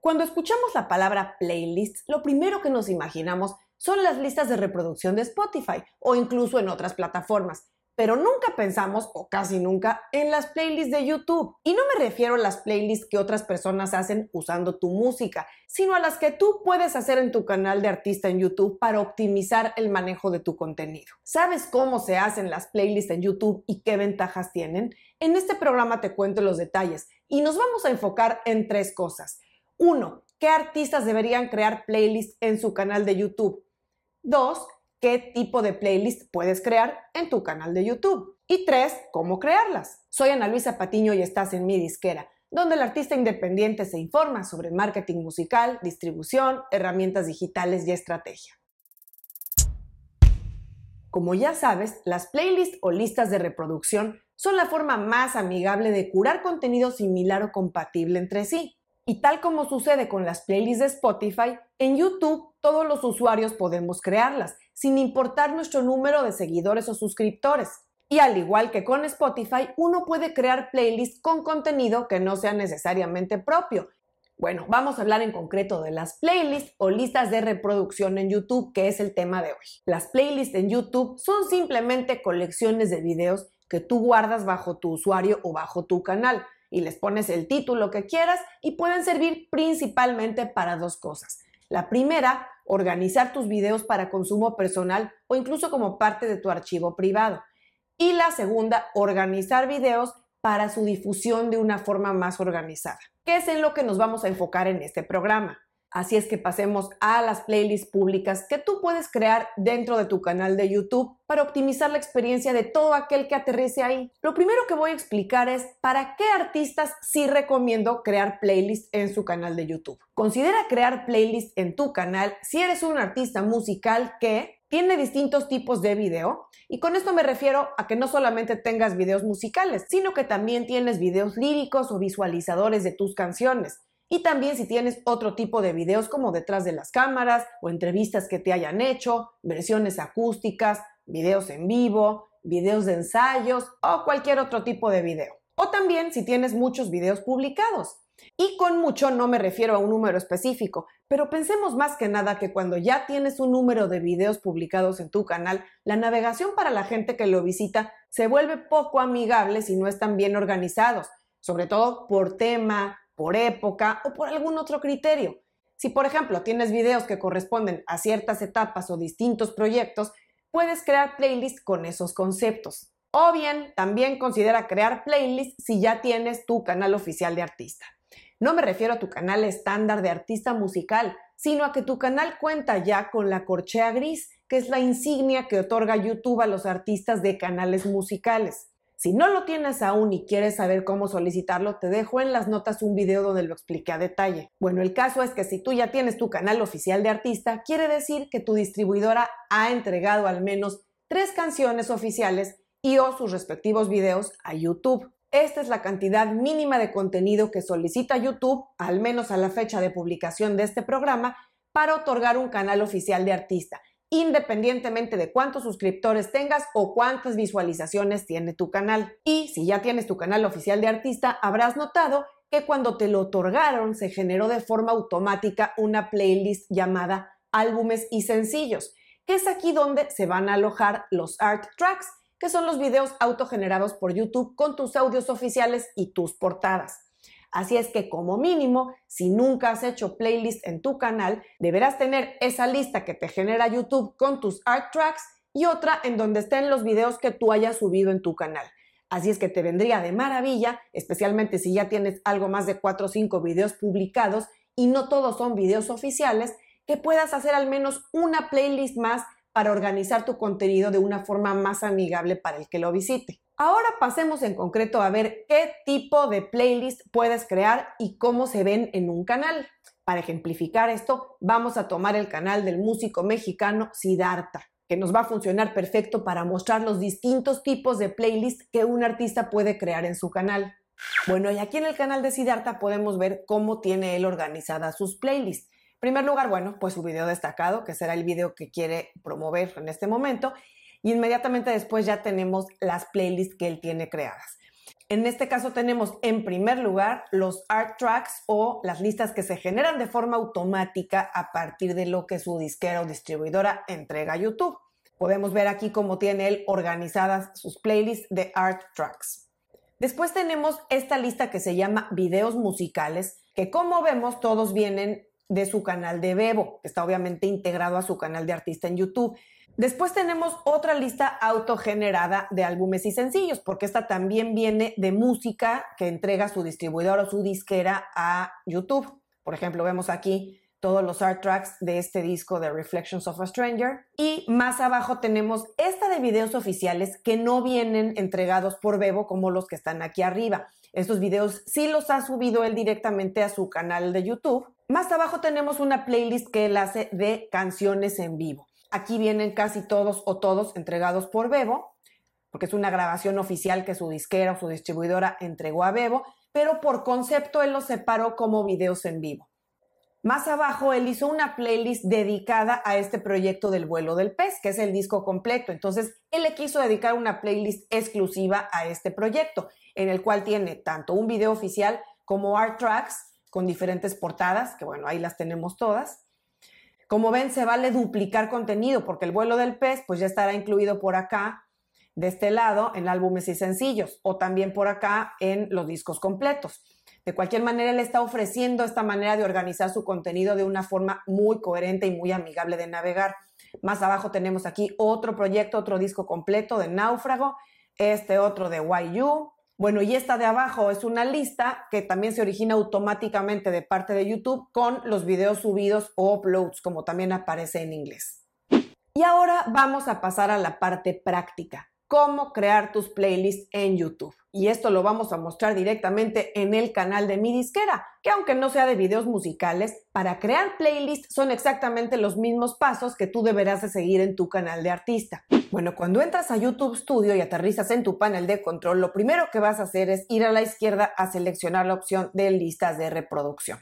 Cuando escuchamos la palabra playlist, lo primero que nos imaginamos son las listas de reproducción de Spotify o incluso en otras plataformas pero nunca pensamos, o casi nunca, en las playlists de YouTube. Y no me refiero a las playlists que otras personas hacen usando tu música, sino a las que tú puedes hacer en tu canal de artista en YouTube para optimizar el manejo de tu contenido. ¿Sabes cómo se hacen las playlists en YouTube y qué ventajas tienen? En este programa te cuento los detalles y nos vamos a enfocar en tres cosas. Uno, ¿qué artistas deberían crear playlists en su canal de YouTube? Dos, qué tipo de playlist puedes crear en tu canal de YouTube. Y tres, cómo crearlas. Soy Ana Luisa Patiño y estás en mi disquera, donde el artista independiente se informa sobre marketing musical, distribución, herramientas digitales y estrategia. Como ya sabes, las playlists o listas de reproducción son la forma más amigable de curar contenido similar o compatible entre sí. Y tal como sucede con las playlists de Spotify, en YouTube todos los usuarios podemos crearlas, sin importar nuestro número de seguidores o suscriptores. Y al igual que con Spotify, uno puede crear playlists con contenido que no sea necesariamente propio. Bueno, vamos a hablar en concreto de las playlists o listas de reproducción en YouTube, que es el tema de hoy. Las playlists en YouTube son simplemente colecciones de videos que tú guardas bajo tu usuario o bajo tu canal y les pones el título que quieras y pueden servir principalmente para dos cosas. La primera, organizar tus videos para consumo personal o incluso como parte de tu archivo privado. Y la segunda, organizar videos para su difusión de una forma más organizada, que es en lo que nos vamos a enfocar en este programa. Así es que pasemos a las playlists públicas que tú puedes crear dentro de tu canal de YouTube para optimizar la experiencia de todo aquel que aterrice ahí. Lo primero que voy a explicar es para qué artistas sí recomiendo crear playlists en su canal de YouTube. Considera crear playlists en tu canal si eres un artista musical que tiene distintos tipos de video y con esto me refiero a que no solamente tengas videos musicales, sino que también tienes videos líricos o visualizadores de tus canciones. Y también si tienes otro tipo de videos como detrás de las cámaras o entrevistas que te hayan hecho, versiones acústicas, videos en vivo, videos de ensayos o cualquier otro tipo de video. O también si tienes muchos videos publicados. Y con mucho no me refiero a un número específico, pero pensemos más que nada que cuando ya tienes un número de videos publicados en tu canal, la navegación para la gente que lo visita se vuelve poco amigable si no están bien organizados, sobre todo por tema, por época o por algún otro criterio. Si, por ejemplo, tienes videos que corresponden a ciertas etapas o distintos proyectos, puedes crear playlists con esos conceptos. O bien, también considera crear playlists si ya tienes tu canal oficial de artista. No me refiero a tu canal estándar de artista musical, sino a que tu canal cuenta ya con la corchea gris, que es la insignia que otorga YouTube a los artistas de canales musicales. Si no lo tienes aún y quieres saber cómo solicitarlo, te dejo en las notas un video donde lo expliqué a detalle. Bueno, el caso es que si tú ya tienes tu canal oficial de artista, quiere decir que tu distribuidora ha entregado al menos tres canciones oficiales y o sus respectivos videos a YouTube. Esta es la cantidad mínima de contenido que solicita YouTube, al menos a la fecha de publicación de este programa, para otorgar un canal oficial de artista independientemente de cuántos suscriptores tengas o cuántas visualizaciones tiene tu canal. Y si ya tienes tu canal oficial de artista, habrás notado que cuando te lo otorgaron se generó de forma automática una playlist llamada álbumes y sencillos, que es aquí donde se van a alojar los art tracks, que son los videos autogenerados por YouTube con tus audios oficiales y tus portadas. Así es que como mínimo, si nunca has hecho playlist en tu canal, deberás tener esa lista que te genera YouTube con tus art tracks y otra en donde estén los videos que tú hayas subido en tu canal. Así es que te vendría de maravilla, especialmente si ya tienes algo más de 4 o 5 videos publicados y no todos son videos oficiales, que puedas hacer al menos una playlist más para organizar tu contenido de una forma más amigable para el que lo visite. Ahora pasemos en concreto a ver qué tipo de playlist puedes crear y cómo se ven en un canal. Para ejemplificar esto, vamos a tomar el canal del músico mexicano Siddhartha, que nos va a funcionar perfecto para mostrar los distintos tipos de playlist que un artista puede crear en su canal. Bueno, y aquí en el canal de Siddhartha podemos ver cómo tiene él organizadas sus playlists. En primer lugar, bueno, pues su video destacado, que será el video que quiere promover en este momento y inmediatamente después ya tenemos las playlists que él tiene creadas. En este caso tenemos en primer lugar los art tracks o las listas que se generan de forma automática a partir de lo que su disquera o distribuidora entrega a YouTube. Podemos ver aquí cómo tiene él organizadas sus playlists de art tracks. Después tenemos esta lista que se llama videos musicales, que como vemos todos vienen de su canal de Bebo, que está obviamente integrado a su canal de artista en YouTube. Después tenemos otra lista autogenerada de álbumes y sencillos, porque esta también viene de música que entrega su distribuidor o su disquera a YouTube. Por ejemplo, vemos aquí todos los art tracks de este disco de Reflections of a Stranger. Y más abajo tenemos esta de videos oficiales que no vienen entregados por Bebo como los que están aquí arriba. Estos videos sí los ha subido él directamente a su canal de YouTube. Más abajo tenemos una playlist que él hace de canciones en vivo. Aquí vienen casi todos o todos entregados por Bebo, porque es una grabación oficial que su disquera o su distribuidora entregó a Bebo, pero por concepto él los separó como videos en vivo. Más abajo, él hizo una playlist dedicada a este proyecto del vuelo del pez, que es el disco completo. Entonces, él le quiso dedicar una playlist exclusiva a este proyecto, en el cual tiene tanto un video oficial como art tracks con diferentes portadas, que bueno, ahí las tenemos todas. Como ven, se vale duplicar contenido, porque el vuelo del pez, pues ya estará incluido por acá, de este lado, en álbumes y sencillos, o también por acá en los discos completos. De cualquier manera, él está ofreciendo esta manera de organizar su contenido de una forma muy coherente y muy amigable de navegar. Más abajo tenemos aquí otro proyecto, otro disco completo de Náufrago, este otro de YU. Bueno, y esta de abajo es una lista que también se origina automáticamente de parte de YouTube con los videos subidos o uploads, como también aparece en inglés. Y ahora vamos a pasar a la parte práctica cómo crear tus playlists en YouTube. Y esto lo vamos a mostrar directamente en el canal de mi disquera, que aunque no sea de videos musicales, para crear playlists son exactamente los mismos pasos que tú deberás de seguir en tu canal de artista. Bueno, cuando entras a YouTube Studio y aterrizas en tu panel de control, lo primero que vas a hacer es ir a la izquierda a seleccionar la opción de listas de reproducción.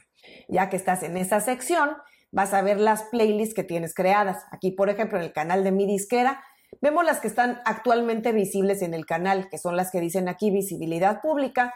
Ya que estás en esa sección, vas a ver las playlists que tienes creadas. Aquí, por ejemplo, en el canal de mi disquera, Vemos las que están actualmente visibles en el canal, que son las que dicen aquí visibilidad pública.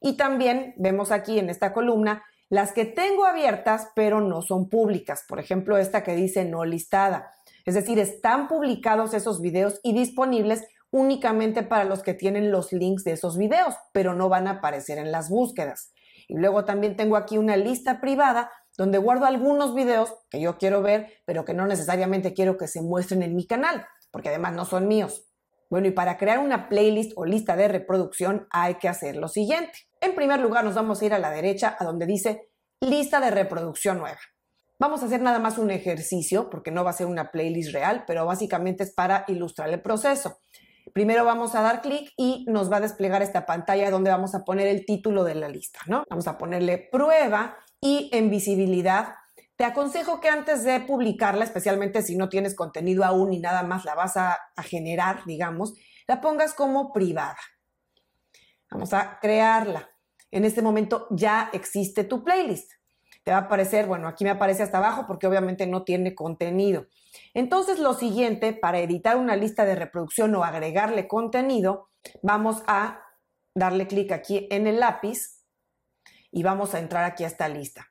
Y también vemos aquí en esta columna las que tengo abiertas, pero no son públicas. Por ejemplo, esta que dice no listada. Es decir, están publicados esos videos y disponibles únicamente para los que tienen los links de esos videos, pero no van a aparecer en las búsquedas. Y luego también tengo aquí una lista privada donde guardo algunos videos que yo quiero ver, pero que no necesariamente quiero que se muestren en mi canal porque además no son míos. Bueno, y para crear una playlist o lista de reproducción hay que hacer lo siguiente. En primer lugar, nos vamos a ir a la derecha a donde dice lista de reproducción nueva. Vamos a hacer nada más un ejercicio, porque no va a ser una playlist real, pero básicamente es para ilustrar el proceso. Primero vamos a dar clic y nos va a desplegar esta pantalla donde vamos a poner el título de la lista, ¿no? Vamos a ponerle prueba y en visibilidad te aconsejo que antes de publicarla, especialmente si no tienes contenido aún y nada más la vas a, generar, digamos, la pongas como privada. Vamos a crearla. En este momento ya existe tu playlist. Te va a aparecer, bueno, aquí me aparece hasta abajo porque obviamente no tiene contenido. Entonces, lo siguiente, para editar una lista de reproducción o agregarle contenido, vamos a darle clic aquí en el lápiz y vamos a entrar aquí a esta lista.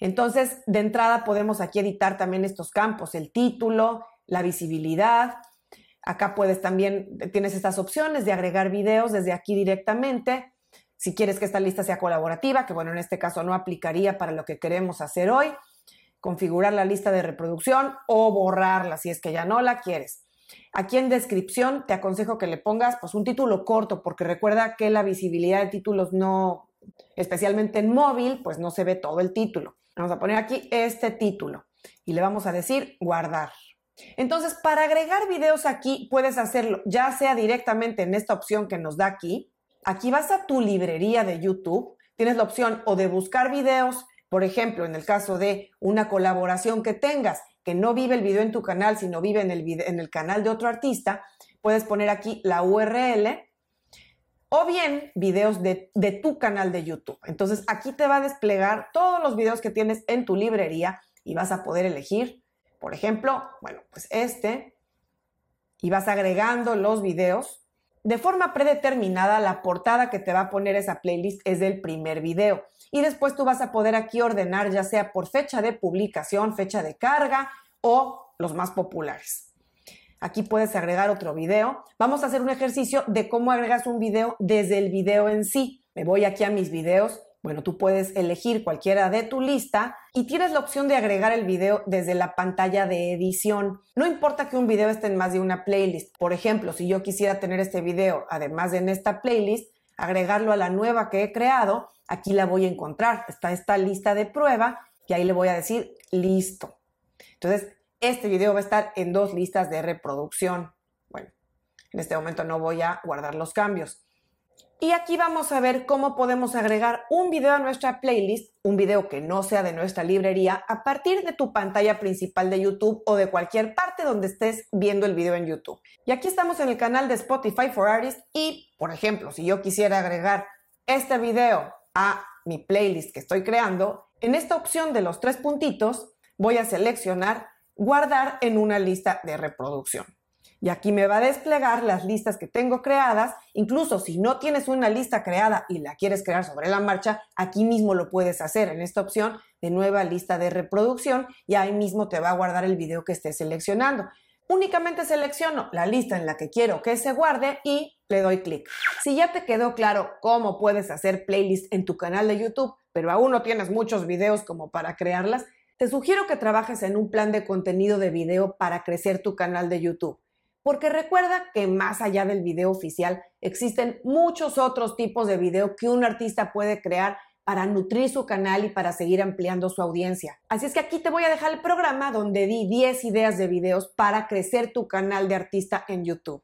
Entonces, de entrada podemos aquí editar también estos campos, el título, la visibilidad. Acá puedes también, tienes estas opciones de agregar videos desde aquí directamente. Si quieres que esta lista sea colaborativa, que bueno, en este caso no aplicaría para lo que queremos hacer hoy, configurar la lista de reproducción o borrarla si es que ya no la quieres. Aquí en descripción te aconsejo que le pongas pues un título corto, porque recuerda que la visibilidad de títulos no, especialmente en móvil, pues no se ve todo el título. Vamos a poner aquí este título y le vamos a decir guardar. Entonces, para agregar videos aquí, puedes hacerlo ya sea directamente en esta opción que nos da aquí. Aquí vas a tu librería de YouTube. Tienes la opción o de buscar videos, por ejemplo, en el caso de una colaboración que tengas, que no vive el video en tu canal, sino vive en el, en el canal de otro artista, puedes poner aquí la URL o bien videos de, tu canal de YouTube. Entonces aquí te va a desplegar todos los videos que tienes en tu librería y vas a poder elegir, por ejemplo, bueno, pues este, y vas agregando los videos De forma predeterminada, la portada que te va a poner esa playlist es del primer video. Y después tú vas a poder aquí ordenar ya sea por fecha de publicación, fecha de carga o los más populares. Aquí puedes agregar otro video. Vamos a hacer un ejercicio de cómo agregas un video desde el video en sí. Me voy aquí a mis videos. Bueno, tú puedes elegir cualquiera de tu lista y tienes la opción de agregar el video desde la pantalla de edición. No importa que un video esté en más de una playlist. Por ejemplo, si yo quisiera tener este video, además de en esta playlist, agregarlo a la nueva que he creado, aquí la voy a encontrar. Está esta lista de prueba y ahí le voy a decir listo. Entonces, este video va a estar en dos listas de reproducción. Bueno, en este momento no voy a guardar los cambios. Y aquí vamos a ver cómo podemos agregar un video a nuestra playlist, un video que no sea de nuestra librería, a partir de tu pantalla principal de YouTube o de cualquier parte donde estés viendo el video en YouTube. Y aquí estamos en el canal de Spotify for Artists y, por ejemplo, si yo quisiera agregar este video a mi playlist que estoy creando, en esta opción de los tres puntitos voy a seleccionar guardar en una lista de reproducción. Y aquí me va a desplegar las listas que tengo creadas. Incluso si no tienes una lista creada y la quieres crear sobre la marcha, aquí mismo lo puedes hacer en esta opción de nueva lista de reproducción y ahí mismo te va a guardar el video que estés seleccionando. Únicamente selecciono la lista en la que quiero que se guarde y le doy clic. Si ya te quedó claro cómo puedes hacer playlists en tu canal de YouTube, pero aún no tienes muchos videos como para crearlas, te sugiero que trabajes en un plan de contenido de video para crecer tu canal de YouTube. Porque recuerda que más allá del video oficial existen muchos otros tipos de video que un artista puede crear para nutrir su canal y para seguir ampliando su audiencia. Así es que aquí te voy a dejar el programa donde di 10 ideas de videos para crecer tu canal de artista en YouTube.